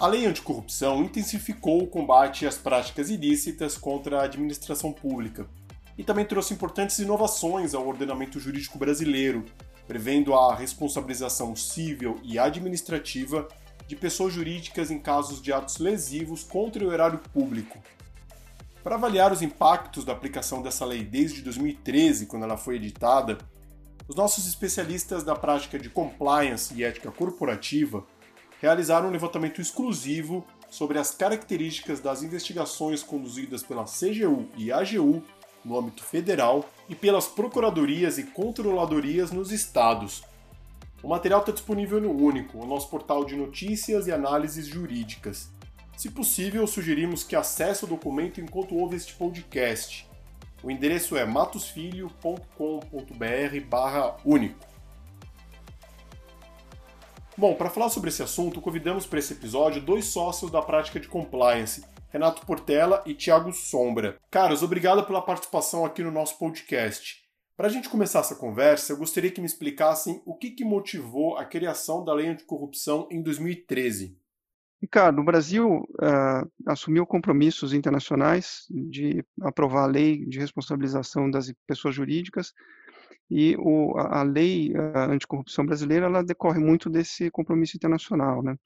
A lei anticorrupção intensificou o combate às práticas ilícitas contra a administração pública e também trouxe importantes inovações ao ordenamento jurídico brasileiro, prevendo a responsabilização civil e administrativa de pessoas jurídicas em casos de atos lesivos contra o erário público. Para avaliar os impactos da aplicação dessa lei desde 2013, quando ela foi editada, os nossos especialistas da prática de compliance e ética corporativa realizaram um levantamento exclusivo sobre as características das investigações conduzidas pela CGU e AGU no âmbito federal e pelas procuradorias e controladorias nos estados. O material está disponível no Único, o nosso portal de notícias e análises jurídicas. Se possível, sugerimos que acesse o documento enquanto ouve este podcast. O endereço é matosfilho.com.br/único. Bom, para falar sobre esse assunto, convidamos para esse episódio dois sócios da prática de compliance, Renato Portela e Thiago Sombra. Caros, obrigado pela participação aqui no nosso podcast. Para a gente começar essa conversa, eu gostaria que me explicassem o que, que motivou a criação da lei anticorrupção em 2013. Ricardo, o Brasil uh, assumiu compromissos internacionais de aprovar a lei de responsabilização das pessoas jurídicas e o, a, lei a anticorrupção brasileira ela decorre muito desse compromisso internacional, né?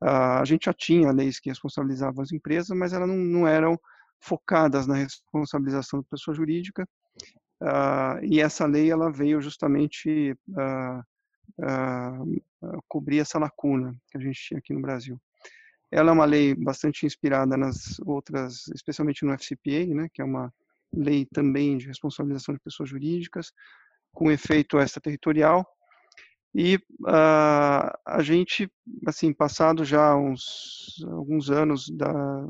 A gente já tinha leis que responsabilizavam as empresas, mas elas não, não eram focadas na responsabilização da pessoa jurídica. E essa lei ela veio justamente cobrir essa lacuna que a gente tinha aqui no Brasil. Ela é uma lei bastante inspirada nas outras, especialmente no FCPA, né, que é uma lei também de responsabilização de pessoas jurídicas, com efeito extraterritorial. E uh, a gente, assim, passado já uns alguns anos da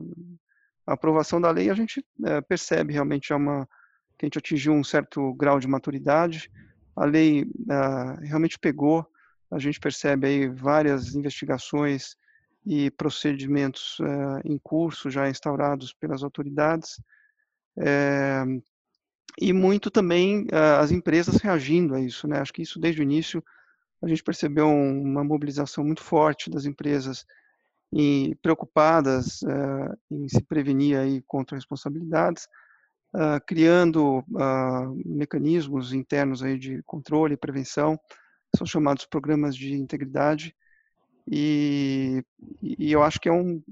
aprovação da lei, a gente uh, percebe realmente já uma que a gente atingiu um certo grau de maturidade. A lei uh, realmente pegou. A gente percebe aí várias investigações e procedimentos uh, em curso já instaurados pelas autoridades é, e muito também uh, as empresas reagindo a isso, né? Acho que isso desde o início a gente percebeu um, uma mobilização muito forte das empresas e preocupadas uh, em se prevenir aí contra responsabilidades, uh, criando mecanismos internos aí de controle e prevenção, são chamados programas de integridade, e, e eu acho que é um,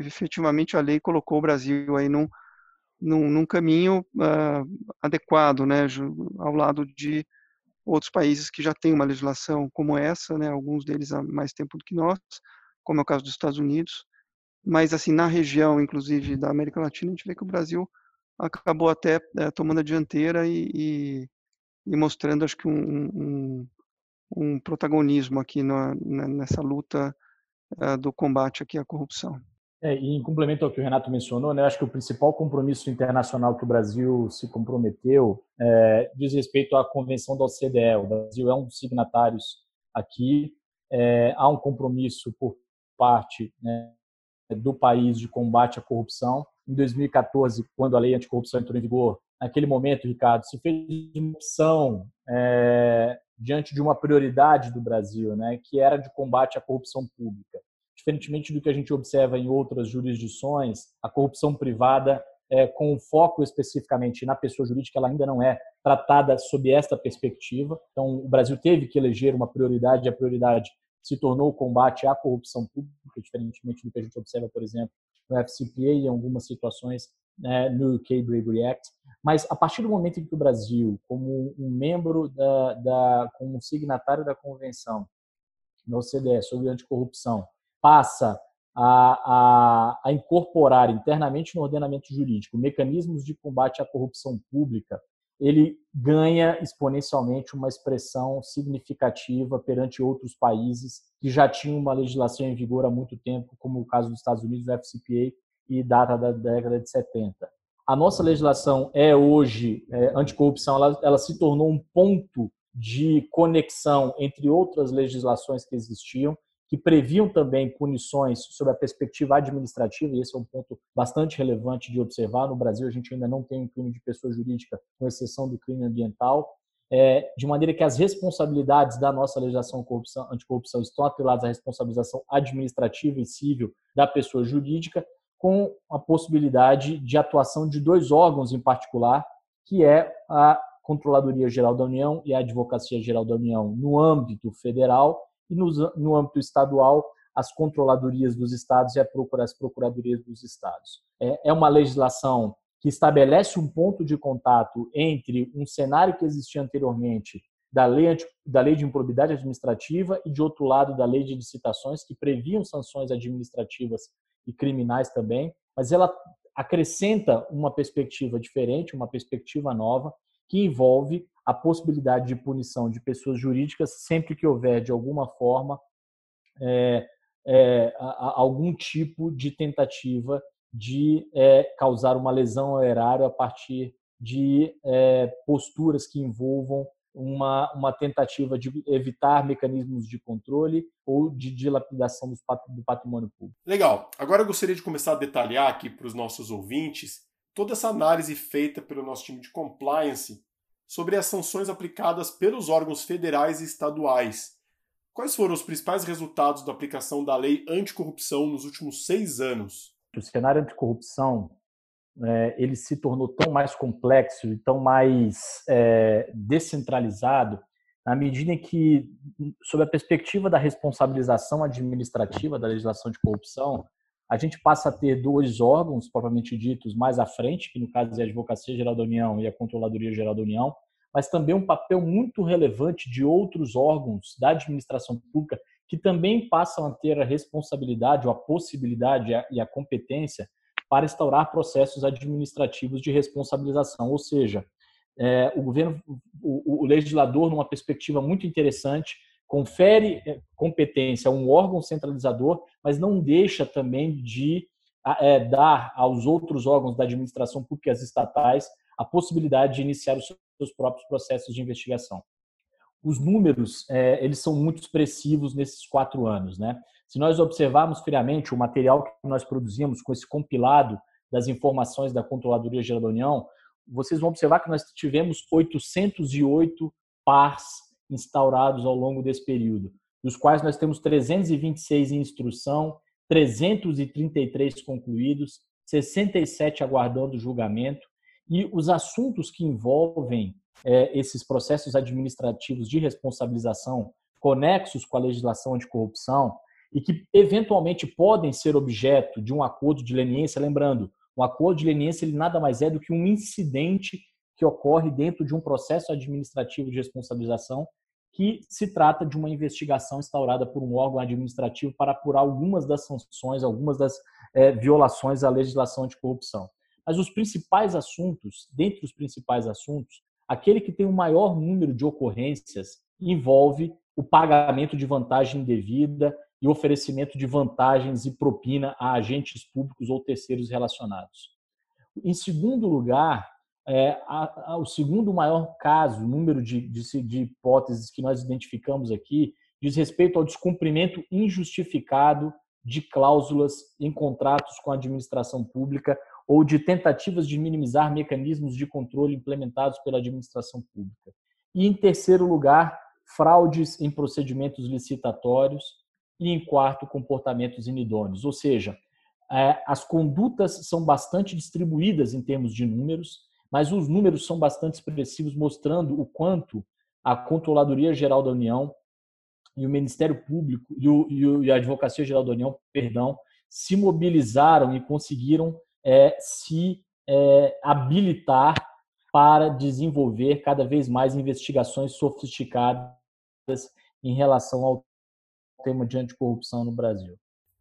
efetivamente a lei colocou o Brasil aí num, num, num caminho uh, adequado, né, ao lado de outros países que já têm uma legislação como essa, né, alguns deles há mais tempo do que nós, como é o caso dos Estados Unidos, mas assim na região, inclusive da América Latina, a gente vê que o Brasil acabou até é, tomando a dianteira e, e, e, mostrando, acho que um, um, um protagonismo aqui na, nessa luta uh, do combate aqui à corrupção. É, e em complemento ao que o Renato mencionou, né, acho que o principal compromisso internacional que o Brasil se comprometeu é, diz respeito à Convenção da OCDE. O Brasil é um dos signatários aqui. É, há um compromisso por parte né, do país de combate à corrupção. Em 2014, quando a lei anticorrupção entrou em vigor, naquele momento, Ricardo, se fez uma opção é, diante de uma prioridade do Brasil, né, que era de combate à corrupção pública diferentemente do que a gente observa em outras jurisdições, a corrupção privada, é, com foco especificamente na pessoa jurídica, ela ainda não é tratada sob esta perspectiva. Então, o Brasil teve que eleger uma prioridade, e a prioridade se tornou o combate à corrupção pública, diferentemente do que a gente observa, por exemplo, no FCPA e em algumas situações né, no UK Bravery Act. Mas a partir do momento em que o Brasil, como um membro da, da como um signatário da convenção da OCDE sobre anticorrupção, passa a, a, a, incorporar internamente no ordenamento jurídico mecanismos de combate à corrupção pública, ele ganha exponencialmente uma expressão significativa perante outros países que já tinham uma legislação em vigor há muito tempo, como o caso dos Estados Unidos, FCPA, e data da década de 70. A nossa legislação é hoje é, anticorrupção, ela, ela se tornou um ponto de conexão entre outras legislações que existiam que previam também punições sob a perspectiva administrativa, e esse é um ponto bastante relevante de observar. No Brasil, a gente ainda não tem um crime de pessoa jurídica, com exceção do crime ambiental. é, de maneira que as responsabilidades da nossa legislação corrupção, anticorrupção estão atreladas à responsabilização administrativa e civil da pessoa jurídica, com a possibilidade de atuação de dois órgãos em particular, que é a Controladoria Geral da União e a Advocacia Geral da União no âmbito federal e no, no âmbito estadual as controladorias dos estados e as procuradorias dos estados. É, é uma legislação que estabelece um ponto de contato entre um cenário que existia anteriormente da lei, da lei de improbidade administrativa e, de outro lado, da lei de licitações, que previam sanções administrativas e criminais também, mas ela acrescenta uma perspectiva diferente, uma perspectiva nova, que envolve a possibilidade de punição de pessoas jurídicas sempre que houver, de alguma forma, é, é, a, a algum tipo de tentativa de é, causar uma lesão ao erário a partir de é, posturas que envolvam uma, uma tentativa de evitar mecanismos de controle ou de dilapidação do patrimônio público. Legal. Agora eu gostaria de começar a detalhar aqui para os nossos ouvintes toda essa análise feita pelo nosso time de compliance sobre as sanções aplicadas pelos órgãos federais e estaduais. Quais foram os principais resultados da aplicação da lei anticorrupção nos últimos seis anos? O cenário anticorrupção é, ele se tornou tão mais complexo e tão mais é, descentralizado na medida em que, sob a perspectiva da responsabilização administrativa da legislação de corrupção, a gente passa a ter dois órgãos, propriamente ditos, mais à frente, que no caso é a Advocacia Geral da União e a Controladoria Geral da União, mas também um papel muito relevante de outros órgãos da administração pública que também passam a ter a responsabilidade ou a possibilidade e a competência para instaurar processos administrativos de responsabilização, ou seja, é, o governo, o, o, legislador, numa perspectiva muito interessante, confere é, competência a um órgão centralizador, mas não deixa também de é, dar aos outros órgãos da administração pública as estatais a possibilidade de iniciar os seus próprios processos de investigação. Os números, é, eles são muito expressivos nesses quatro anos, né? Se nós observarmos friamente o material que nós produzimos com esse compilado das informações da Controladoria Geral da União, vocês vão observar que nós tivemos 808 PARs instaurados ao longo desse período, dos quais nós temos 326 em instrução, 333 concluídos, 67 aguardando julgamento, e os assuntos que envolvem é, esses processos administrativos de responsabilização conexos com a legislação anticorrupção e que eventualmente podem ser objeto de um acordo de leniência, lembrando, um acordo de leniência ele nada mais é do que um incidente que ocorre dentro de um processo administrativo de responsabilização que se trata de uma investigação instaurada por um órgão administrativo para apurar algumas das sanções, algumas das é, violações à legislação anticorrupção. Mas os principais assuntos, dentre os principais assuntos, aquele que tem o maior número de ocorrências envolve o pagamento de vantagem indevida e oferecimento de vantagens e propina a agentes públicos ou terceiros relacionados. Em segundo lugar, é, a, a, o segundo maior caso, número de, de, de hipóteses que nós identificamos aqui, diz respeito ao descumprimento injustificado de cláusulas em contratos com a administração pública ou de tentativas de minimizar mecanismos de controle implementados pela administração pública. E, em terceiro lugar, fraudes em procedimentos licitatórios. E, em quarto, comportamentos inidôneos. Ou seja, é, as condutas são bastante distribuídas em termos de números, mas os números são bastante expressivos, mostrando o quanto a Controladoria Geral da União e o Ministério Público e, o, e a Advocacia Geral da União, perdão, se mobilizaram e conseguiram é, se é, habilitar para desenvolver cada vez mais investigações sofisticadas em relação ao tema de anticorrupção no Brasil.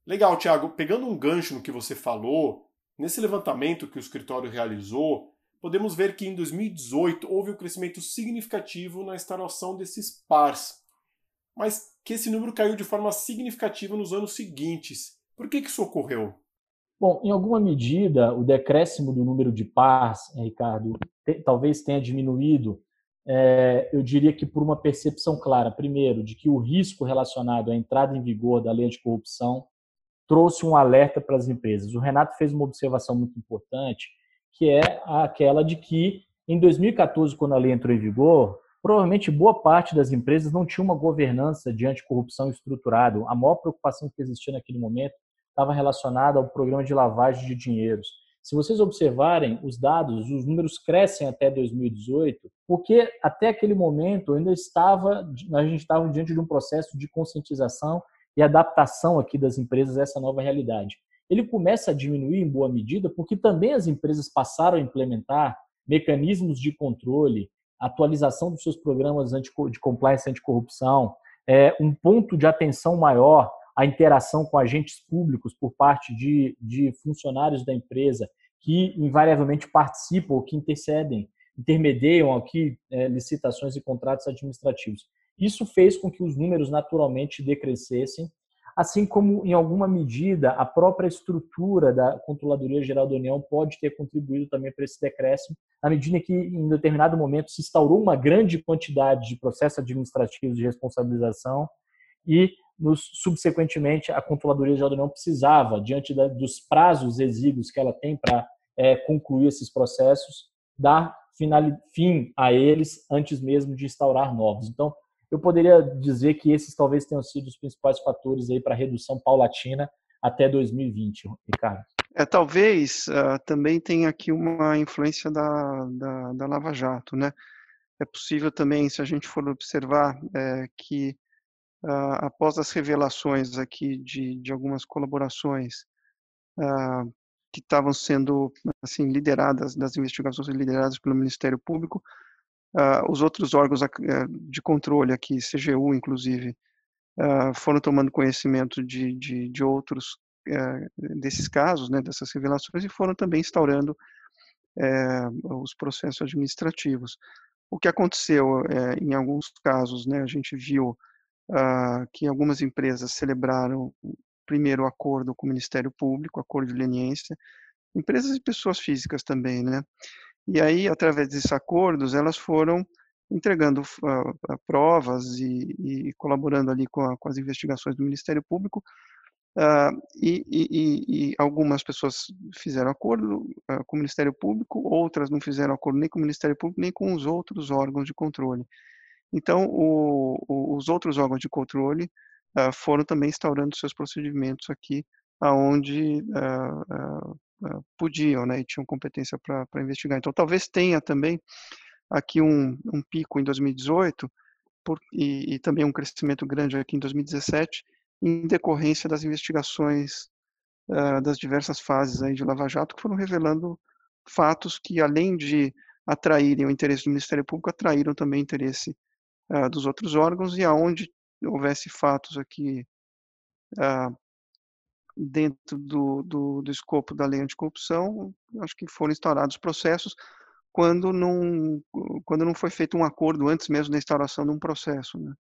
Legal, Tiago. Pegando um gancho no que você falou, nesse levantamento que o escritório realizou, podemos ver que em 2018 houve um crescimento significativo na instalação desses PARs, mas que esse número caiu de forma significativa nos anos seguintes. Por que, que isso ocorreu? Bom, em alguma medida, o decréscimo do número de pars, Ricardo, te, talvez tenha diminuído, é, eu diria que por uma percepção clara, primeiro, de que o risco relacionado à entrada em vigor da lei de corrupção trouxe um alerta para as empresas. O Renato fez uma observação muito importante, que é aquela de que, em 2014, quando a lei entrou em vigor, provavelmente boa parte das empresas não tinha uma governança de anticorrupção estruturada. A maior preocupação que existia naquele momento estava relacionada ao programa de lavagem de dinheiros. Se vocês observarem os dados, os números crescem até 2018, porque até aquele momento ainda estava, a gente estava diante de um processo de conscientização e adaptação aqui das empresas a essa nova realidade. Ele começa a diminuir em boa medida porque também as empresas passaram a implementar mecanismos de controle, atualização dos seus programas de compliance anticorrupção, é, um ponto de atenção maior à interação com agentes públicos por parte de, de funcionários da empresa que invariavelmente participam ou que intercedem, intermediam aqui é, licitações e contratos administrativos. Isso fez com que os números naturalmente decrescessem assim como, em alguma medida, a própria estrutura da Controladoria Geral da União pode ter contribuído também para esse decréscimo, na medida que, em determinado momento, se instaurou uma grande quantidade de processos administrativos de responsabilização e, nos, subsequentemente, a Controladoria Geral da União precisava, diante da, dos prazos exíguos que ela tem para é, concluir esses processos, dar final, fim a eles antes mesmo de instaurar novos. Então, eu poderia dizer que esses talvez tenham sido os principais fatores aí para redução paulatina até 2020, Ricardo. É, talvez uh, também tenha aqui uma influência da, da, da, Lava Jato, né? É possível também, se a gente for observar, é, que uh, após as revelações aqui de, de algumas colaborações uh, que estavam sendo assim lideradas das investigações lideradas pelo Ministério Público, Uh, os outros órgãos uh, de controle aqui, CGU inclusive, uh, foram tomando conhecimento de, de, de outros eh, desses casos, né, dessas revelações, e foram também instaurando eh, os processos administrativos. O que aconteceu eh, em alguns casos, né, a gente viu que algumas empresas celebraram primeiro o acordo com o Ministério Público, acordo de leniência, empresas e pessoas físicas também, né? E aí, através desses acordos, elas foram entregando uh, provas e, e, colaborando ali com, a, com, as investigações do Ministério Público. Uh, e, e, e, algumas pessoas fizeram acordo uh, com o Ministério Público, outras não fizeram acordo nem com o Ministério Público, nem com os outros órgãos de controle. Então, o, o, os outros órgãos de controle foram também instaurando seus procedimentos aqui, aonde podiam, né, e tinham competência para investigar. Então, talvez tenha também aqui um, um pico em 2018 por, e, e, também um crescimento grande aqui em 2017 em decorrência das investigações uh, das diversas fases aí de Lava Jato que foram revelando fatos que, além de atraírem o interesse do Ministério Público, atraíram também o interesse uh, dos outros órgãos e aonde houvesse fatos aqui uh, dentro do, do, do escopo da lei anticorrupção, acho que foram instaurados processos quando não, quando não foi feito um acordo antes mesmo da instauração de um processo. Né?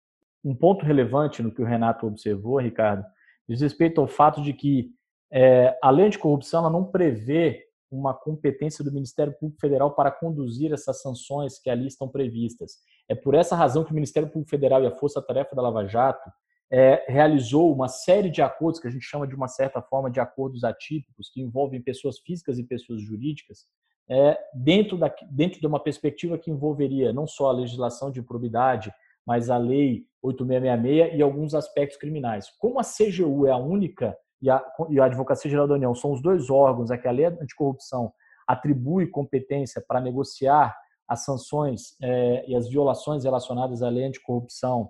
Um ponto relevante no que o Renato observou, Ricardo, diz respeito ao fato de que é, a lei anticorrupção ela não prevê uma competência do Ministério Público Federal para conduzir essas sanções que ali estão previstas. É por essa razão que o Ministério Público Federal e a Força Tarefa da Lava Jato é, realizou uma série de acordos, que a gente chama de uma certa forma de acordos atípicos, que envolvem pessoas físicas e pessoas jurídicas, é, dentro, da, dentro de uma perspectiva que envolveria não só a legislação de improbidade, mas a lei 8666 e alguns aspectos criminais. Como a CGU é a única e a, e a Advocacia Geral da União são os dois órgãos a que a lei anticorrupção atribui competência para negociar as sanções é, e as violações relacionadas à lei anticorrupção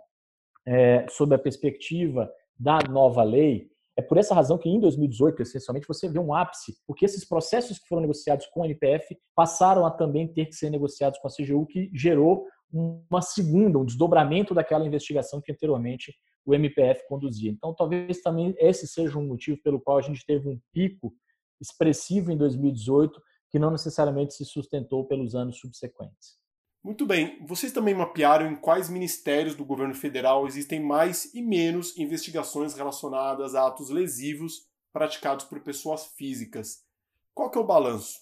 é, sob a perspectiva da nova lei, é por essa razão que em 2018, essencialmente, você vê um ápice, porque esses processos que foram negociados com a NPF passaram a também ter que ser negociados com a CGU, que gerou uma segunda, um desdobramento daquela investigação que anteriormente o MPF conduzia. Então, talvez também esse seja um motivo pelo qual a gente teve um pico expressivo em 2018, que não necessariamente se sustentou pelos anos subsequentes. Muito bem, vocês também mapearam em quais ministérios do governo federal existem mais e menos investigações relacionadas a atos lesivos praticados por pessoas físicas. Qual que é o balanço?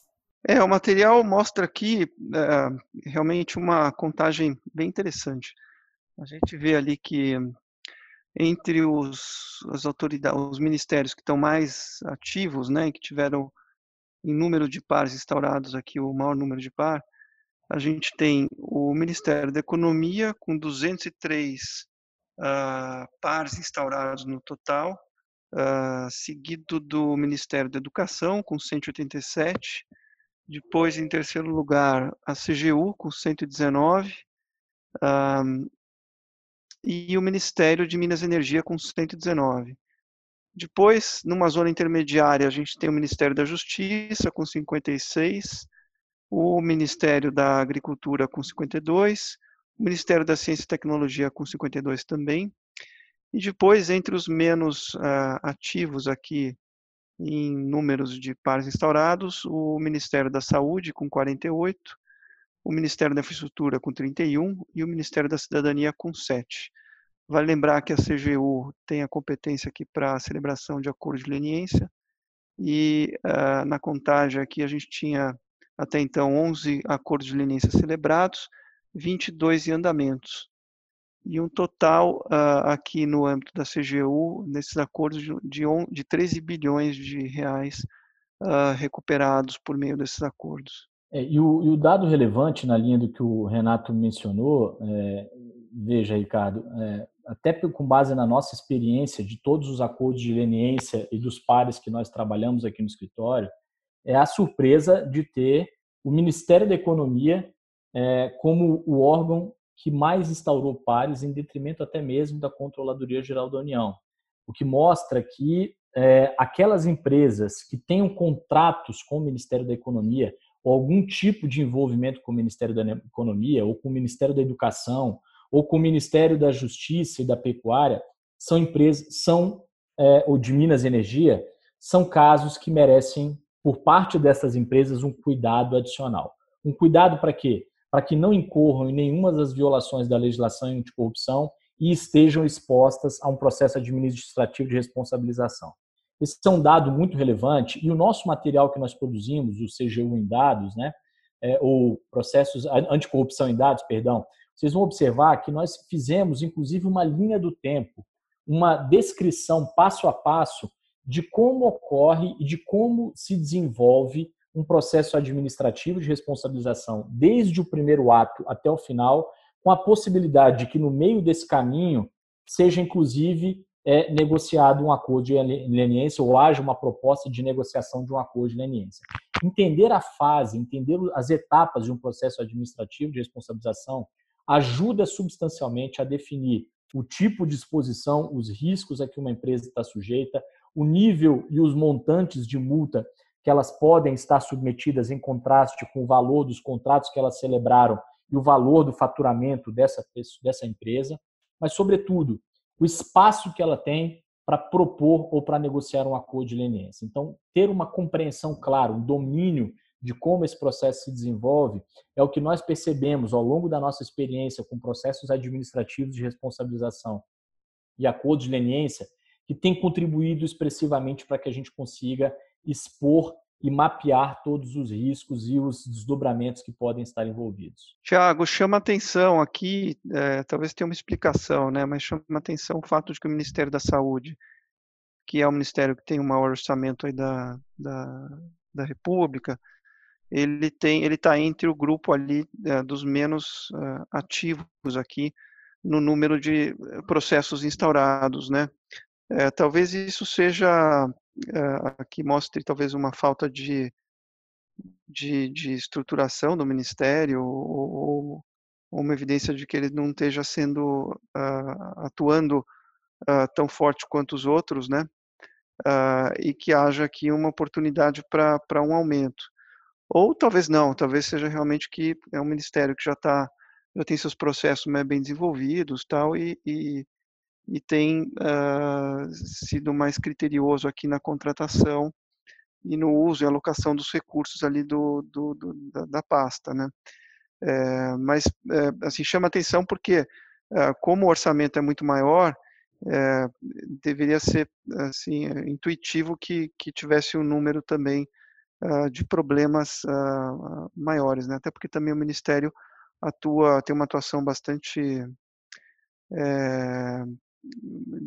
É, o material mostra aqui é, realmente uma contagem bem interessante. A gente vê ali que entre os, as autoridades, os ministérios que estão mais ativos, né, que tiveram em número de pares instaurados aqui o maior número de par, a gente tem o Ministério da Economia com 203 uh, pares instaurados no total, uh, seguido do Ministério da Educação com 187, depois em terceiro lugar a CGU com 119 um, e o Ministério de Minas e Energia com 119. Depois, numa zona intermediária, a gente tem o Ministério da Justiça com 56, o Ministério da Agricultura com 52, o Ministério da Ciência e Tecnologia com 52 também. E depois, entre os menos uh, ativos aqui em números de pares instaurados, o Ministério da Saúde com 48, o Ministério da Infraestrutura com 31 e o Ministério da Cidadania com 7. Vale lembrar que a CGU tem a competência aqui para a celebração de acordo de leniência e uh, na contagem aqui a gente tinha até então 11 acordos de leniência celebrados, 22 em andamentos e um total uh, aqui no âmbito da CGU nesses acordos de, de, de 13 bilhões de reais uh, recuperados por meio desses acordos. É, e, o, e, o, dado relevante na linha do que o Renato mencionou, é, veja, Ricardo, é, até com base na nossa experiência de todos os acordos de leniência e dos pares que nós trabalhamos aqui no escritório, é a surpresa de ter o Ministério da Economia é, como o órgão que mais instaurou pares, em detrimento até mesmo da Controladoria Geral da União, o que mostra que é, aquelas empresas que tenham contratos com o Ministério da Economia ou algum tipo de envolvimento com o Ministério da Economia ou com o Ministério da Educação ou com o Ministério da Justiça e da Pecuária são empresas, são é, ou de Minas Energia, são casos que merecem, por parte dessas empresas, um cuidado adicional. Um cuidado para quê? Para que não incorram em nenhuma das violações da legislação anticorrupção e estejam expostas a um processo administrativo de responsabilização. Esse é um dado muito relevante e o nosso material que nós produzimos, o CGU em dados, né, é, ou processos anticorrupção em dados, perdão, vocês vão observar que nós fizemos, inclusive, uma linha do tempo, uma descrição passo a passo de como ocorre e de como se desenvolve um processo administrativo de responsabilização, desde o primeiro ato até o final, com a possibilidade de que no meio desse caminho seja, inclusive, é, negociado um acordo de leniência ou haja uma proposta de negociação de um acordo de leniência. Entender a fase, entender as etapas de um processo administrativo de responsabilização ajuda substancialmente a definir o tipo de exposição, os riscos a que uma empresa está sujeita, o nível e os montantes de multa que elas podem estar submetidas em contraste com o valor dos contratos que elas celebraram e o valor do faturamento dessa, dessa empresa, mas, sobretudo, o espaço que ela tem para propor ou para negociar um acordo de leniência. Então, ter uma compreensão clara, um domínio de como esse processo se desenvolve é o que nós percebemos ao longo da nossa experiência com processos administrativos de responsabilização e acordos de leniência, que tem contribuído expressivamente para que a gente consiga expor e mapear todos os riscos e os desdobramentos que podem estar envolvidos. Tiago, chama atenção aqui, é, talvez tenha uma explicação, né, mas chama atenção o fato de que o Ministério da Saúde, que é o ministério que tem o maior orçamento aí da, da, da República, ele tem, ele está entre o grupo ali uh, dos menos uh, ativos aqui no número de processos instaurados, né? Talvez isso seja aqui mostre talvez uma falta de, de, de estruturação do ministério ou, ou, uma evidência de que ele não esteja sendo atuando tão forte quanto os outros, né? e que haja aqui uma oportunidade para um aumento. Ou talvez não, talvez seja realmente que é um ministério que já está, já tem seus processos né, bem desenvolvidos tal, e, e, e tem uh, sido mais criterioso aqui na contratação e no uso e alocação dos recursos ali do, do, do da, da, pasta, né? É, mas, é, assim, chama atenção porque, é, como o orçamento é muito maior, deveria ser, assim, intuitivo que, que tivesse um número também uh, de problemas uh, maiores, né? Até porque também o Ministério atua, tem uma atuação bastante é,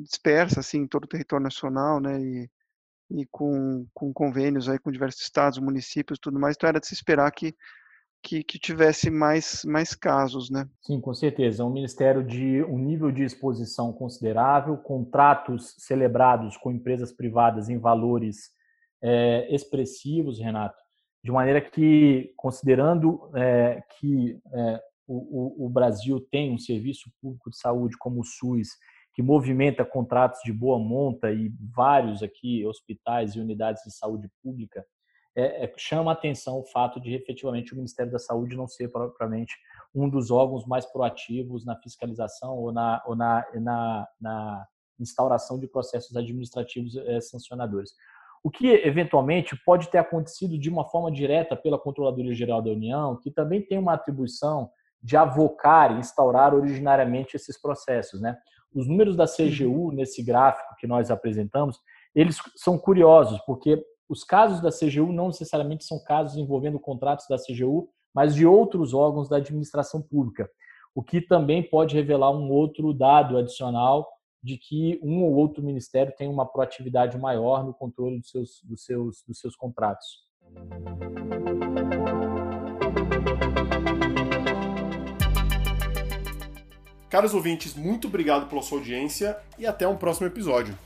dispersa, assim, em todo o território nacional, né? E, e com, com convênios aí com diversos estados, municípios, tudo mais. Então era de se esperar que que, que, tivesse mais, mais casos, né? Sim, com certeza. É um ministério de um nível de exposição considerável, contratos celebrados com empresas privadas em valores é, expressivos, Renato, de maneira que, considerando é, que é, o, o, Brasil tem um serviço público de saúde como o SUS, que movimenta contratos de boa monta e vários aqui hospitais e unidades de saúde pública, é, é, chama atenção o fato de efetivamente o Ministério da Saúde não ser propriamente um dos órgãos mais proativos na fiscalização ou na, ou na, na, na instauração de processos administrativos é, sancionadores. O que eventualmente pode ter acontecido de uma forma direta pela Controladoria Geral da União, que também tem uma atribuição de avocar e instaurar originariamente esses processos, né? Os números da CGU nesse gráfico que nós apresentamos, eles são curiosos, porque os casos da CGU não necessariamente são casos envolvendo contratos da CGU, mas de outros órgãos da administração pública, o que também pode revelar um outro dado adicional de que um ou outro ministério tem uma proatividade maior no controle dos seus, dos seus, dos seus contratos. Caros ouvintes, muito obrigado pela sua audiência e até um próximo episódio.